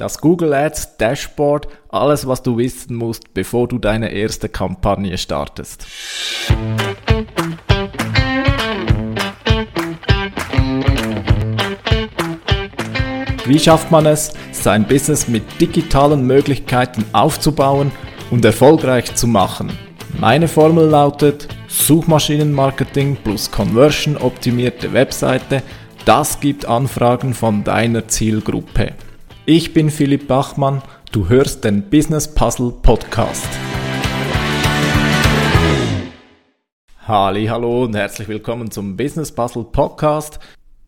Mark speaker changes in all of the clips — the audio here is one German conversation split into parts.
Speaker 1: Das Google Ads Dashboard, alles was du wissen musst, bevor du deine erste Kampagne startest. Wie schafft man es, sein Business mit digitalen Möglichkeiten aufzubauen und erfolgreich zu machen? Meine Formel lautet Suchmaschinenmarketing plus Conversion optimierte Webseite, das gibt Anfragen von deiner Zielgruppe. Ich bin Philipp Bachmann, du hörst den Business Puzzle Podcast. Halli, hallo und herzlich willkommen zum Business Puzzle Podcast.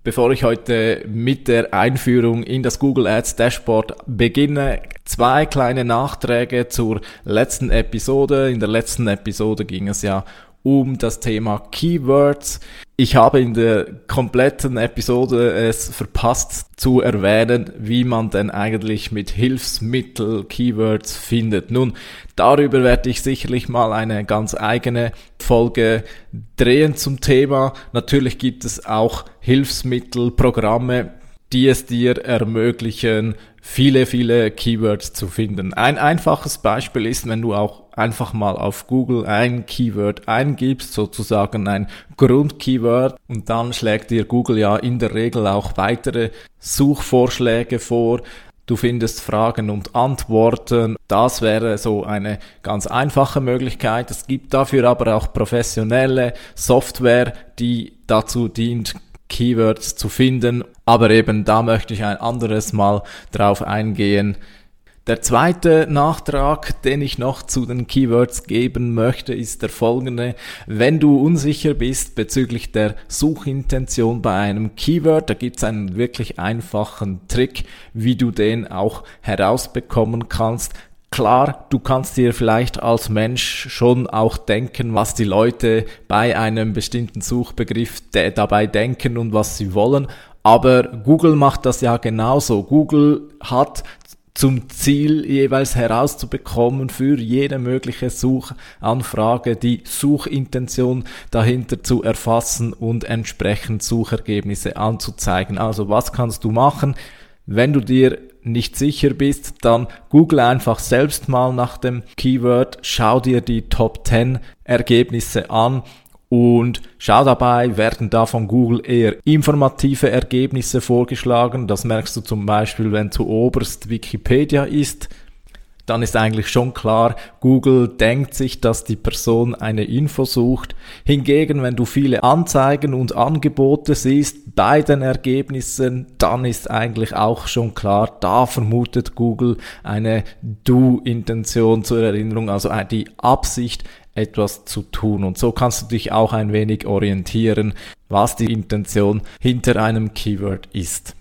Speaker 1: Bevor ich heute mit der Einführung in das Google Ads Dashboard beginne, zwei kleine Nachträge zur letzten Episode. In der letzten Episode ging es ja um das Thema Keywords. Ich habe in der kompletten Episode es verpasst zu erwähnen, wie man denn eigentlich mit Hilfsmittel Keywords findet. Nun, darüber werde ich sicherlich mal eine ganz eigene Folge drehen zum Thema. Natürlich gibt es auch Hilfsmittel, Programme, die es dir ermöglichen, viele, viele Keywords zu finden. Ein einfaches Beispiel ist, wenn du auch einfach mal auf Google ein Keyword eingibst, sozusagen ein Grundkeyword, und dann schlägt dir Google ja in der Regel auch weitere Suchvorschläge vor. Du findest Fragen und Antworten. Das wäre so eine ganz einfache Möglichkeit. Es gibt dafür aber auch professionelle Software, die dazu dient, Keywords zu finden. Aber eben da möchte ich ein anderes Mal drauf eingehen. Der zweite Nachtrag, den ich noch zu den Keywords geben möchte, ist der folgende. Wenn du unsicher bist bezüglich der Suchintention bei einem Keyword, da gibt es einen wirklich einfachen Trick, wie du den auch herausbekommen kannst. Klar, du kannst dir vielleicht als Mensch schon auch denken, was die Leute bei einem bestimmten Suchbegriff dabei denken und was sie wollen. Aber Google macht das ja genauso. Google hat zum Ziel jeweils herauszubekommen für jede mögliche Suchanfrage, die Suchintention dahinter zu erfassen und entsprechend Suchergebnisse anzuzeigen. Also was kannst du machen? Wenn du dir nicht sicher bist, dann google einfach selbst mal nach dem Keyword, schau dir die Top 10 Ergebnisse an und schau dabei, werden da von Google eher informative Ergebnisse vorgeschlagen. Das merkst du zum Beispiel, wenn zu oberst Wikipedia ist. Dann ist eigentlich schon klar, Google denkt sich, dass die Person eine Info sucht. Hingegen, wenn du viele Anzeigen und Angebote siehst bei den Ergebnissen, dann ist eigentlich auch schon klar, da vermutet Google eine Do-Intention zur Erinnerung, also die Absicht, etwas zu tun. Und so kannst du dich auch ein wenig orientieren, was die Intention hinter einem Keyword ist.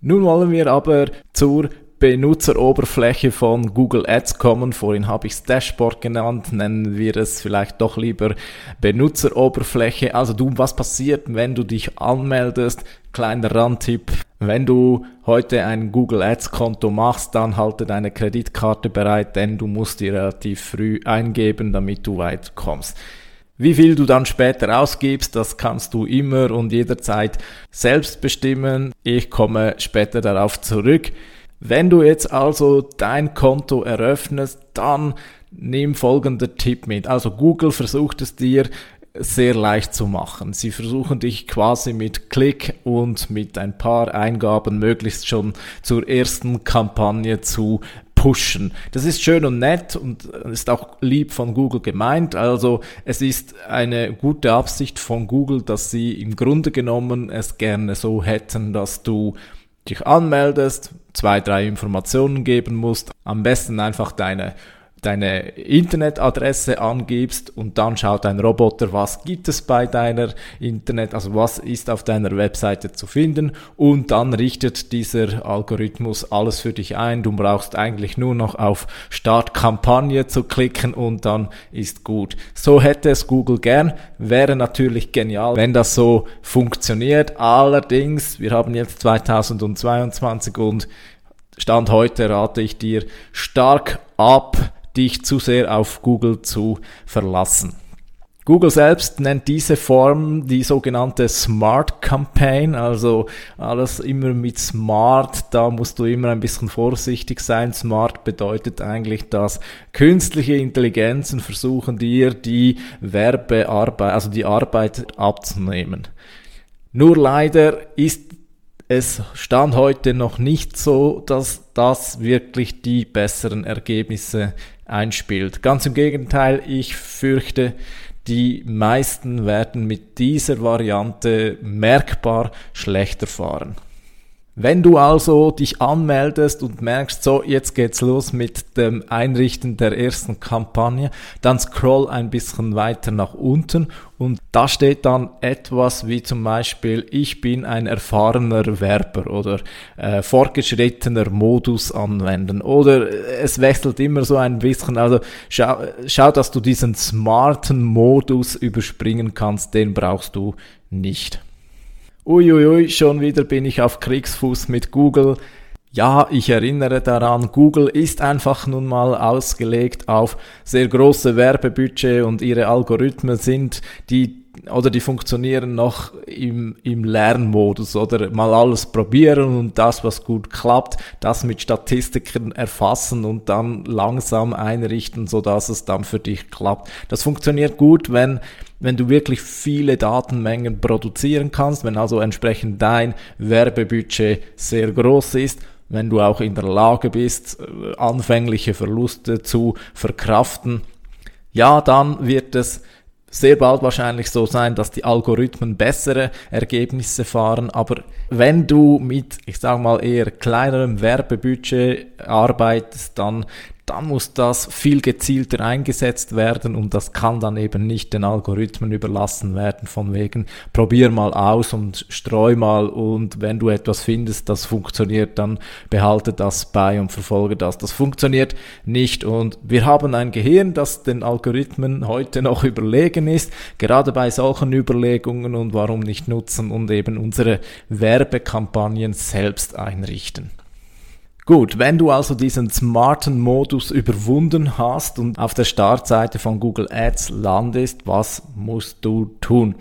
Speaker 1: Nun wollen wir aber zur Benutzeroberfläche von Google Ads kommen. Vorhin habe ich es Dashboard genannt, nennen wir es vielleicht doch lieber Benutzeroberfläche. Also du, was passiert, wenn du dich anmeldest? Kleiner Randtipp. Wenn du heute ein Google Ads Konto machst, dann halte deine Kreditkarte bereit, denn du musst die relativ früh eingeben, damit du weit kommst. Wie viel du dann später ausgibst, das kannst du immer und jederzeit selbst bestimmen. Ich komme später darauf zurück. Wenn du jetzt also dein Konto eröffnest, dann nimm folgender Tipp mit. Also Google versucht es dir sehr leicht zu machen. Sie versuchen dich quasi mit Klick und mit ein paar Eingaben möglichst schon zur ersten Kampagne zu pushen. Das ist schön und nett und ist auch lieb von Google gemeint. Also es ist eine gute Absicht von Google, dass sie im Grunde genommen es gerne so hätten, dass du dich anmeldest, zwei, drei Informationen geben musst. Am besten einfach deine deine Internetadresse angibst und dann schaut ein Roboter, was gibt es bei deiner Internet, also was ist auf deiner Webseite zu finden und dann richtet dieser Algorithmus alles für dich ein. Du brauchst eigentlich nur noch auf Start Kampagne zu klicken und dann ist gut. So hätte es Google gern, wäre natürlich genial, wenn das so funktioniert. Allerdings, wir haben jetzt 2022 und Stand heute rate ich dir stark ab, dich zu sehr auf Google zu verlassen. Google selbst nennt diese Form die sogenannte Smart Campaign, also alles immer mit Smart, da musst du immer ein bisschen vorsichtig sein. Smart bedeutet eigentlich, dass künstliche Intelligenzen versuchen dir die Werbearbeit, also die Arbeit abzunehmen. Nur leider ist es stand heute noch nicht so, dass das wirklich die besseren Ergebnisse einspielt. Ganz im Gegenteil, ich fürchte, die meisten werden mit dieser Variante merkbar schlechter fahren. Wenn du also dich anmeldest und merkst, so, jetzt geht's los mit dem Einrichten der ersten Kampagne, dann scroll ein bisschen weiter nach unten und da steht dann etwas wie zum Beispiel, ich bin ein erfahrener Werber oder äh, fortgeschrittener Modus anwenden oder es wechselt immer so ein bisschen, also schau, schau, dass du diesen smarten Modus überspringen kannst, den brauchst du nicht. Uiuiui, schon wieder bin ich auf Kriegsfuß mit Google. Ja, ich erinnere daran, Google ist einfach nun mal ausgelegt auf sehr große Werbebudget und ihre Algorithmen sind die oder die funktionieren noch im, im Lernmodus oder mal alles probieren und das, was gut klappt, das mit Statistiken erfassen und dann langsam einrichten, so dass es dann für dich klappt. Das funktioniert gut, wenn wenn du wirklich viele Datenmengen produzieren kannst, wenn also entsprechend dein Werbebudget sehr groß ist, wenn du auch in der Lage bist, äh, anfängliche Verluste zu verkraften, ja, dann wird es sehr bald wahrscheinlich so sein, dass die Algorithmen bessere Ergebnisse fahren. Aber wenn du mit, ich sage mal, eher kleinerem Werbebudget arbeitest, dann dann muss das viel gezielter eingesetzt werden und das kann dann eben nicht den Algorithmen überlassen werden von wegen probier mal aus und streu mal und wenn du etwas findest, das funktioniert, dann behalte das bei und verfolge das. Das funktioniert nicht und wir haben ein Gehirn, das den Algorithmen heute noch überlegen ist, gerade bei solchen Überlegungen und warum nicht nutzen und eben unsere Werbekampagnen selbst einrichten. Gut, wenn du also diesen smarten Modus überwunden hast und auf der Startseite von Google Ads landest, was musst du tun?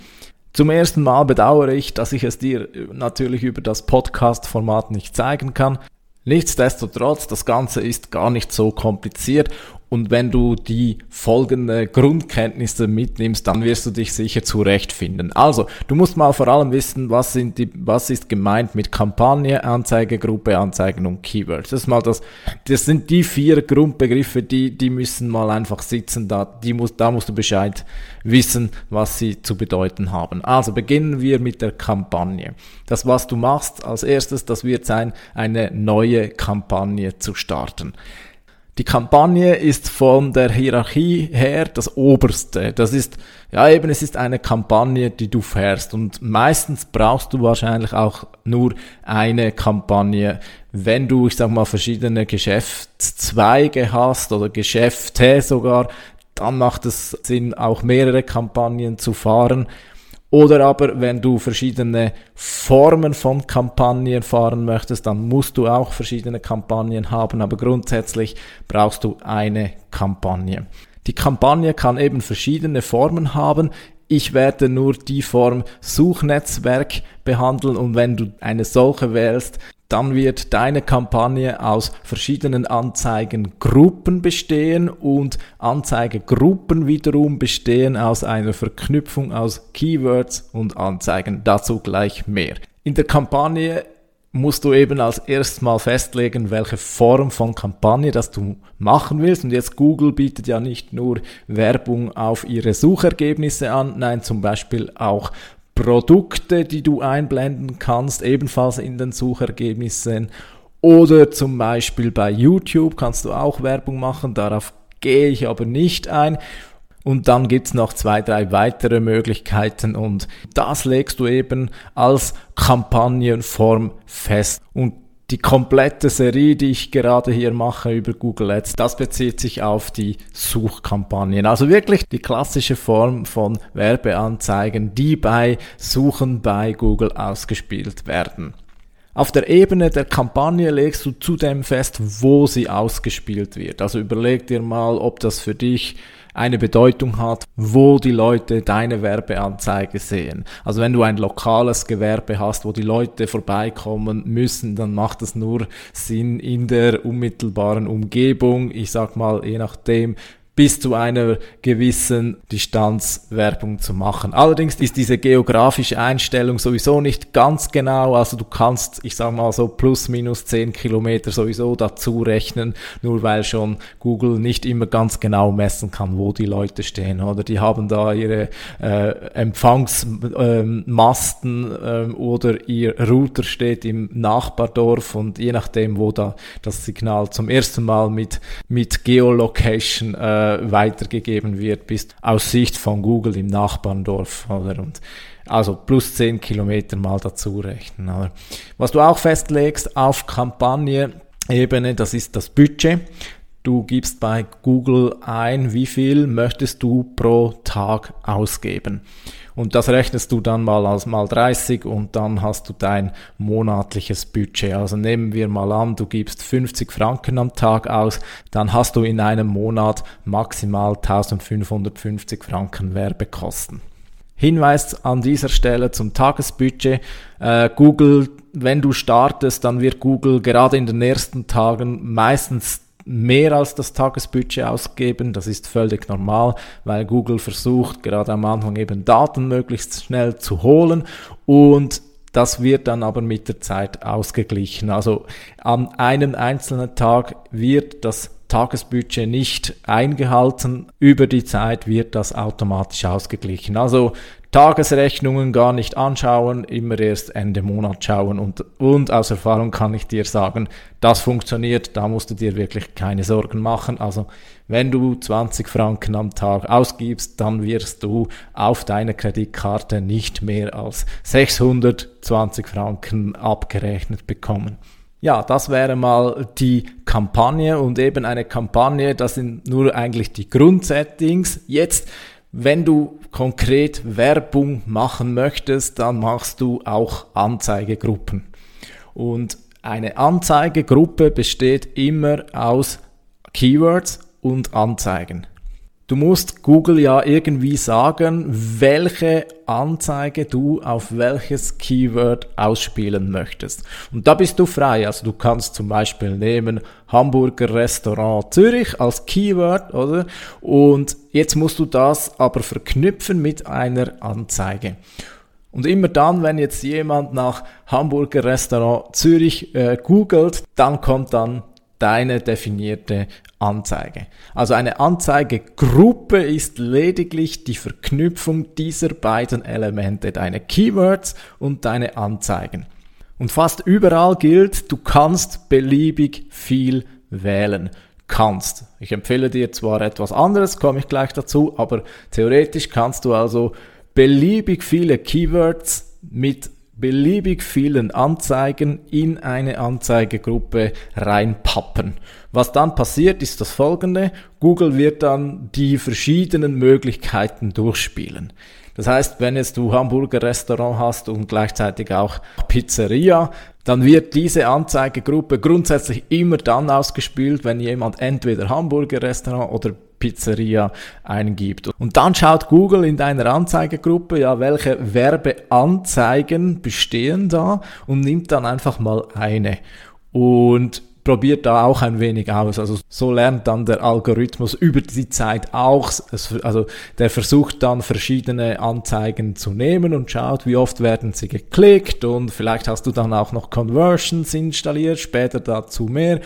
Speaker 1: Zum ersten Mal bedauere ich, dass ich es dir natürlich über das Podcast-Format nicht zeigen kann. Nichtsdestotrotz, das Ganze ist gar nicht so kompliziert und wenn du die folgende Grundkenntnisse mitnimmst, dann wirst du dich sicher zurechtfinden. Also, du musst mal vor allem wissen, was sind die, was ist gemeint mit Kampagne, Anzeigegruppe, Anzeigen und Keywords. Das ist mal das, das sind die vier Grundbegriffe, die, die müssen mal einfach sitzen, da, die muss, da musst du Bescheid wissen, was sie zu bedeuten haben. Also, beginnen wir mit der Kampagne. Das, was du machst als erstes, das wird sein, eine neue Kampagne zu starten. Die Kampagne ist von der Hierarchie her das Oberste. Das ist, ja eben, es ist eine Kampagne, die du fährst. Und meistens brauchst du wahrscheinlich auch nur eine Kampagne, wenn du, ich sag mal, verschiedene Geschäftszweige hast oder Geschäfte sogar, dann macht es Sinn, auch mehrere Kampagnen zu fahren. Oder aber, wenn du verschiedene Formen von Kampagnen fahren möchtest, dann musst du auch verschiedene Kampagnen haben, aber grundsätzlich brauchst du eine Kampagne. Die Kampagne kann eben verschiedene Formen haben. Ich werde nur die Form Suchnetzwerk behandeln und wenn du eine solche wählst, dann wird deine Kampagne aus verschiedenen Anzeigengruppen bestehen und Anzeigegruppen wiederum bestehen aus einer Verknüpfung aus Keywords und Anzeigen. Dazu gleich mehr. In der Kampagne musst du eben als erstes mal festlegen, welche Form von Kampagne das du machen willst. Und jetzt Google bietet ja nicht nur Werbung auf ihre Suchergebnisse an, nein, zum Beispiel auch Produkte, die du einblenden kannst, ebenfalls in den Suchergebnissen. Oder zum Beispiel bei YouTube kannst du auch Werbung machen, darauf gehe ich aber nicht ein. Und dann gibt's noch zwei, drei weitere Möglichkeiten und das legst du eben als Kampagnenform fest. Und die komplette Serie, die ich gerade hier mache über Google Ads, das bezieht sich auf die Suchkampagnen. Also wirklich die klassische Form von Werbeanzeigen, die bei Suchen bei Google ausgespielt werden. Auf der Ebene der Kampagne legst du zudem fest, wo sie ausgespielt wird. Also überleg dir mal, ob das für dich eine Bedeutung hat, wo die Leute deine Werbeanzeige sehen. Also wenn du ein lokales Gewerbe hast, wo die Leute vorbeikommen müssen, dann macht es nur Sinn in der unmittelbaren Umgebung. Ich sag mal, je nachdem, bis zu einer gewissen Distanz Werbung zu machen. Allerdings ist diese geografische Einstellung sowieso nicht ganz genau, also du kannst, ich sag mal so plus minus 10 Kilometer sowieso dazu rechnen, nur weil schon Google nicht immer ganz genau messen kann, wo die Leute stehen, oder die haben da ihre äh, Empfangsmasten ähm, ähm, oder ihr Router steht im Nachbardorf und je nachdem, wo da das Signal zum ersten Mal mit, mit Geolocation äh, äh, weitergegeben wird, bist aus Sicht von Google im Nachbarndorf. Oder? Und also plus 10 Kilometer mal dazu rechnen. Oder? Was du auch festlegst auf Kampagne-Ebene, das ist das Budget. Du gibst bei Google ein, wie viel möchtest du pro Tag ausgeben. Und das rechnest du dann mal als mal 30 und dann hast du dein monatliches Budget. Also nehmen wir mal an, du gibst 50 Franken am Tag aus, dann hast du in einem Monat maximal 1550 Franken Werbekosten. Hinweis an dieser Stelle zum Tagesbudget. Äh, Google, wenn du startest, dann wird Google gerade in den ersten Tagen meistens mehr als das Tagesbudget ausgeben. Das ist völlig normal, weil Google versucht gerade am Anfang eben Daten möglichst schnell zu holen und das wird dann aber mit der Zeit ausgeglichen. Also an einem einzelnen Tag wird das Tagesbudget nicht eingehalten. Über die Zeit wird das automatisch ausgeglichen. Also Tagesrechnungen gar nicht anschauen, immer erst Ende Monat schauen und, und aus Erfahrung kann ich dir sagen, das funktioniert, da musst du dir wirklich keine Sorgen machen. Also wenn du 20 Franken am Tag ausgibst, dann wirst du auf deiner Kreditkarte nicht mehr als 620 Franken abgerechnet bekommen. Ja, das wäre mal die Kampagne und eben eine Kampagne, das sind nur eigentlich die Grundsettings. Jetzt wenn du konkret Werbung machen möchtest, dann machst du auch Anzeigegruppen. Und eine Anzeigegruppe besteht immer aus Keywords und Anzeigen. Du musst Google ja irgendwie sagen, welche Anzeige du auf welches Keyword ausspielen möchtest. Und da bist du frei. Also du kannst zum Beispiel nehmen Hamburger Restaurant Zürich als Keyword, oder? Und jetzt musst du das aber verknüpfen mit einer Anzeige. Und immer dann, wenn jetzt jemand nach Hamburger Restaurant Zürich äh, googelt, dann kommt dann deine definierte Anzeige. Also eine Anzeigegruppe ist lediglich die Verknüpfung dieser beiden Elemente, deine Keywords und deine Anzeigen. Und fast überall gilt, du kannst beliebig viel wählen. Kannst. Ich empfehle dir zwar etwas anderes, komme ich gleich dazu, aber theoretisch kannst du also beliebig viele Keywords mit beliebig vielen Anzeigen in eine Anzeigegruppe reinpappen. Was dann passiert, ist das folgende. Google wird dann die verschiedenen Möglichkeiten durchspielen. Das heißt, wenn jetzt du Hamburger Restaurant hast und gleichzeitig auch Pizzeria, dann wird diese Anzeigegruppe grundsätzlich immer dann ausgespielt, wenn jemand entweder Hamburger Restaurant oder Pizzeria eingibt. Und dann schaut Google in deiner Anzeigegruppe, ja, welche Werbeanzeigen bestehen da und nimmt dann einfach mal eine. Und probiert da auch ein wenig aus. Also so lernt dann der Algorithmus über die Zeit auch, also der versucht dann verschiedene Anzeigen zu nehmen und schaut, wie oft werden sie geklickt und vielleicht hast du dann auch noch Conversions installiert, später dazu mehr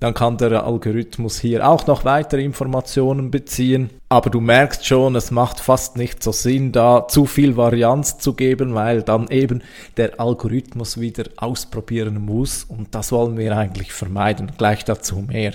Speaker 1: dann kann der Algorithmus hier auch noch weitere Informationen beziehen. Aber du merkst schon, es macht fast nicht so Sinn, da zu viel Varianz zu geben, weil dann eben der Algorithmus wieder ausprobieren muss und das wollen wir eigentlich vermeiden. Gleich dazu mehr.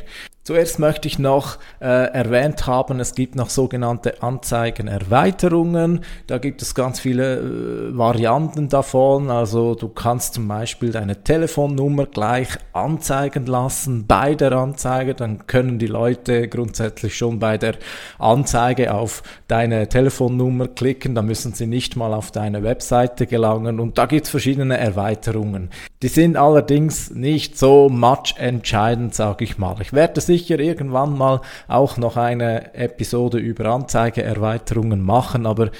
Speaker 1: Zuerst möchte ich noch äh, erwähnt haben, es gibt noch sogenannte Anzeigenerweiterungen. Da gibt es ganz viele äh, Varianten davon. Also du kannst zum Beispiel deine Telefonnummer gleich anzeigen lassen bei der Anzeige. Dann können die Leute grundsätzlich schon bei der Anzeige auf deine Telefonnummer klicken. Da müssen sie nicht mal auf deine Webseite gelangen. Und da gibt es verschiedene Erweiterungen. Die sind allerdings nicht so much entscheidend, sage ich mal. Ich werde sicher irgendwann mal auch noch eine Episode über Anzeigeerweiterungen machen, aber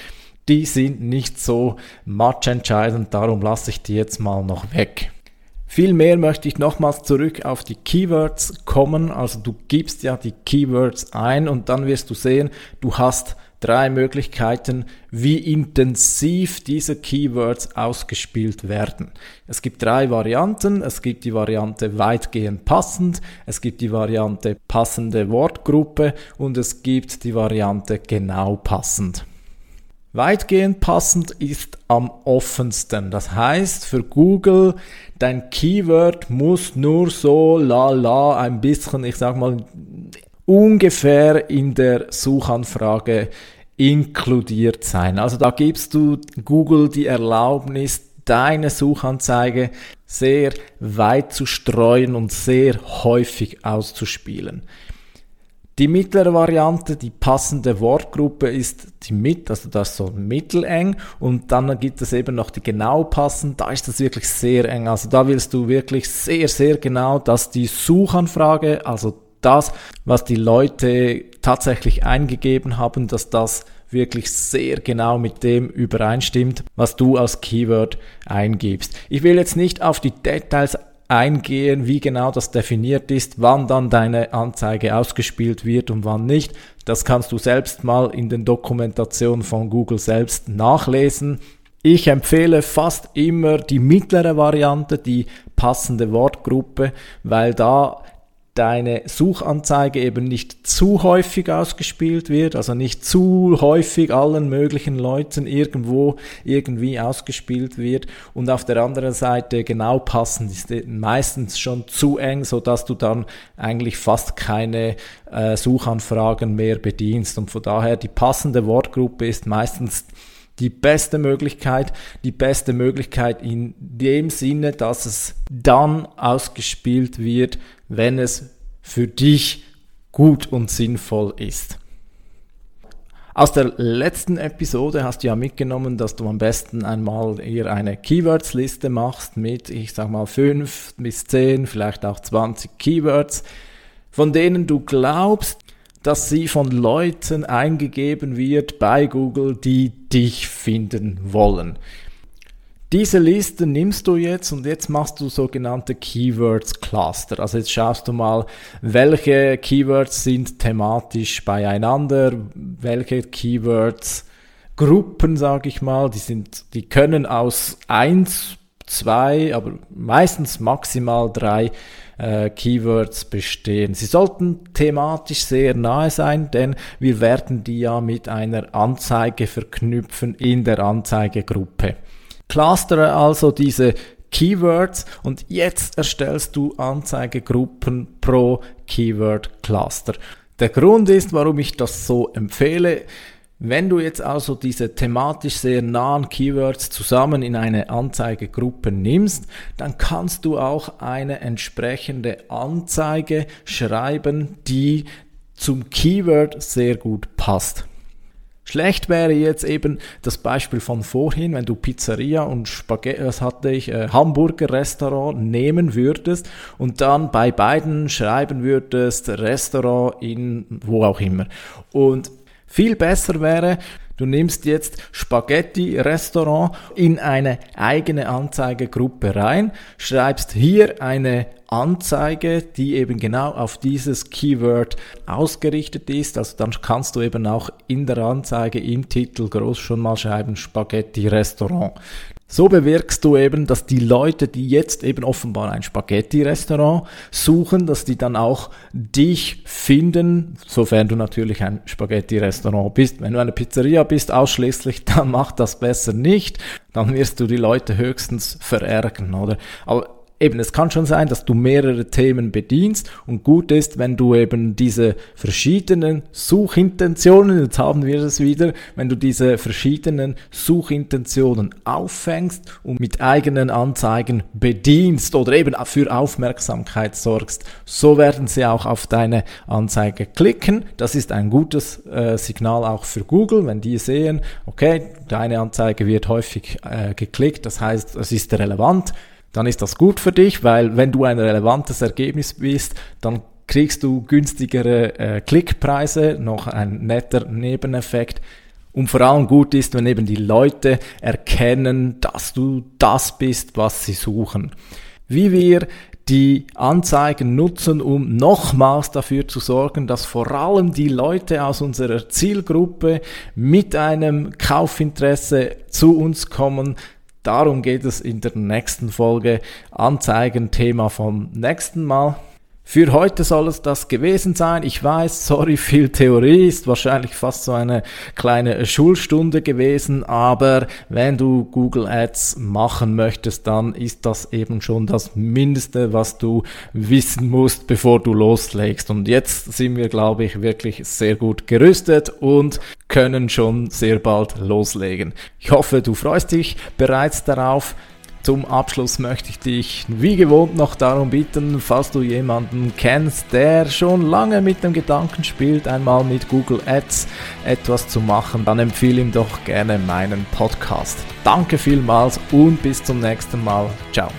Speaker 1: die sind nicht so much entscheidend, darum lasse ich die jetzt mal noch weg. Vielmehr möchte ich nochmals zurück auf die Keywords kommen. Also du gibst ja die Keywords ein und dann wirst du sehen, du hast drei Möglichkeiten, wie intensiv diese Keywords ausgespielt werden. Es gibt drei Varianten. Es gibt die Variante weitgehend passend, es gibt die Variante passende Wortgruppe und es gibt die Variante genau passend. Weitgehend passend ist am offensten. Das heißt für Google, dein Keyword muss nur so la la ein bisschen, ich sag mal, ungefähr in der Suchanfrage inkludiert sein. Also da gibst du Google die Erlaubnis, deine Suchanzeige sehr weit zu streuen und sehr häufig auszuspielen. Die mittlere Variante, die passende Wortgruppe ist die mit, also das ist so mitteleng und dann gibt es eben noch die genau passend, da ist das wirklich sehr eng. Also da willst du wirklich sehr, sehr genau, dass die Suchanfrage, also das, was die Leute tatsächlich eingegeben haben, dass das wirklich sehr genau mit dem übereinstimmt, was du als Keyword eingibst. Ich will jetzt nicht auf die Details eingehen, wie genau das definiert ist, wann dann deine Anzeige ausgespielt wird und wann nicht. Das kannst du selbst mal in den Dokumentationen von Google selbst nachlesen. Ich empfehle fast immer die mittlere Variante, die passende Wortgruppe, weil da deine Suchanzeige eben nicht zu häufig ausgespielt wird, also nicht zu häufig allen möglichen Leuten irgendwo irgendwie ausgespielt wird und auf der anderen Seite genau passend ist meistens schon zu eng, so dass du dann eigentlich fast keine äh, Suchanfragen mehr bedienst. Und von daher die passende Wortgruppe ist meistens die beste Möglichkeit, die beste Möglichkeit in dem Sinne, dass es dann ausgespielt wird, wenn es für dich gut und sinnvoll ist. Aus der letzten Episode hast du ja mitgenommen, dass du am besten einmal eher eine Keywords-Liste machst mit, ich sag mal, 5 bis 10, vielleicht auch 20 Keywords, von denen du glaubst, dass sie von Leuten eingegeben wird bei Google, die dich finden wollen. Diese Liste nimmst du jetzt und jetzt machst du sogenannte Keywords Cluster. Also jetzt schaust du mal, welche Keywords sind thematisch beieinander, welche Keywords Gruppen, sage ich mal, die sind, die können aus eins, zwei, aber meistens maximal drei äh, Keywords bestehen. Sie sollten thematisch sehr nahe sein, denn wir werden die ja mit einer Anzeige verknüpfen in der Anzeigegruppe. Clustere also diese Keywords und jetzt erstellst du Anzeigegruppen pro Keyword Cluster. Der Grund ist, warum ich das so empfehle, wenn du jetzt also diese thematisch sehr nahen Keywords zusammen in eine Anzeigegruppe nimmst, dann kannst du auch eine entsprechende Anzeige schreiben, die zum Keyword sehr gut passt. Schlecht wäre jetzt eben das Beispiel von vorhin, wenn du Pizzeria und Spaghetti, was hatte ich, äh, Hamburger Restaurant nehmen würdest und dann bei beiden schreiben würdest Restaurant in wo auch immer. Und viel besser wäre, du nimmst jetzt Spaghetti Restaurant in eine eigene Anzeigegruppe rein, schreibst hier eine Anzeige, die eben genau auf dieses Keyword ausgerichtet ist. Also dann kannst du eben auch in der Anzeige im Titel groß schon mal schreiben Spaghetti Restaurant. So bewirkst du eben, dass die Leute, die jetzt eben offenbar ein Spaghetti-Restaurant suchen, dass die dann auch dich finden, sofern du natürlich ein Spaghetti-Restaurant bist. Wenn du eine Pizzeria bist ausschließlich, dann mach das besser nicht. Dann wirst du die Leute höchstens verärgern, oder? Aber eben, es kann schon sein, dass du mehrere Themen bedienst und gut ist, wenn du eben diese verschiedenen Suchintentionen, jetzt haben wir es wieder, wenn du diese verschiedenen Suchintentionen auffängst und mit eigenen Anzeigen bedienst oder eben für Aufmerksamkeit sorgst, so werden sie auch auf deine Anzeige klicken. Das ist ein gutes äh, Signal auch für Google, wenn die sehen, okay, deine Anzeige wird häufig äh, geklickt, das heißt, es ist relevant dann ist das gut für dich, weil wenn du ein relevantes Ergebnis bist, dann kriegst du günstigere äh, Klickpreise, noch ein netter Nebeneffekt. Und vor allem gut ist, wenn eben die Leute erkennen, dass du das bist, was sie suchen. Wie wir die Anzeigen nutzen, um nochmals dafür zu sorgen, dass vor allem die Leute aus unserer Zielgruppe mit einem Kaufinteresse zu uns kommen. Darum geht es in der nächsten Folge. Anzeigen Thema vom nächsten Mal. Für heute soll es das gewesen sein. Ich weiß, sorry, viel Theorie ist wahrscheinlich fast so eine kleine Schulstunde gewesen, aber wenn du Google Ads machen möchtest, dann ist das eben schon das Mindeste, was du wissen musst, bevor du loslegst. Und jetzt sind wir, glaube ich, wirklich sehr gut gerüstet und können schon sehr bald loslegen. Ich hoffe, du freust dich bereits darauf. Zum Abschluss möchte ich dich wie gewohnt noch darum bitten, falls du jemanden kennst, der schon lange mit dem Gedanken spielt, einmal mit Google Ads etwas zu machen, dann empfehle ihm doch gerne meinen Podcast. Danke vielmals und bis zum nächsten Mal. Ciao.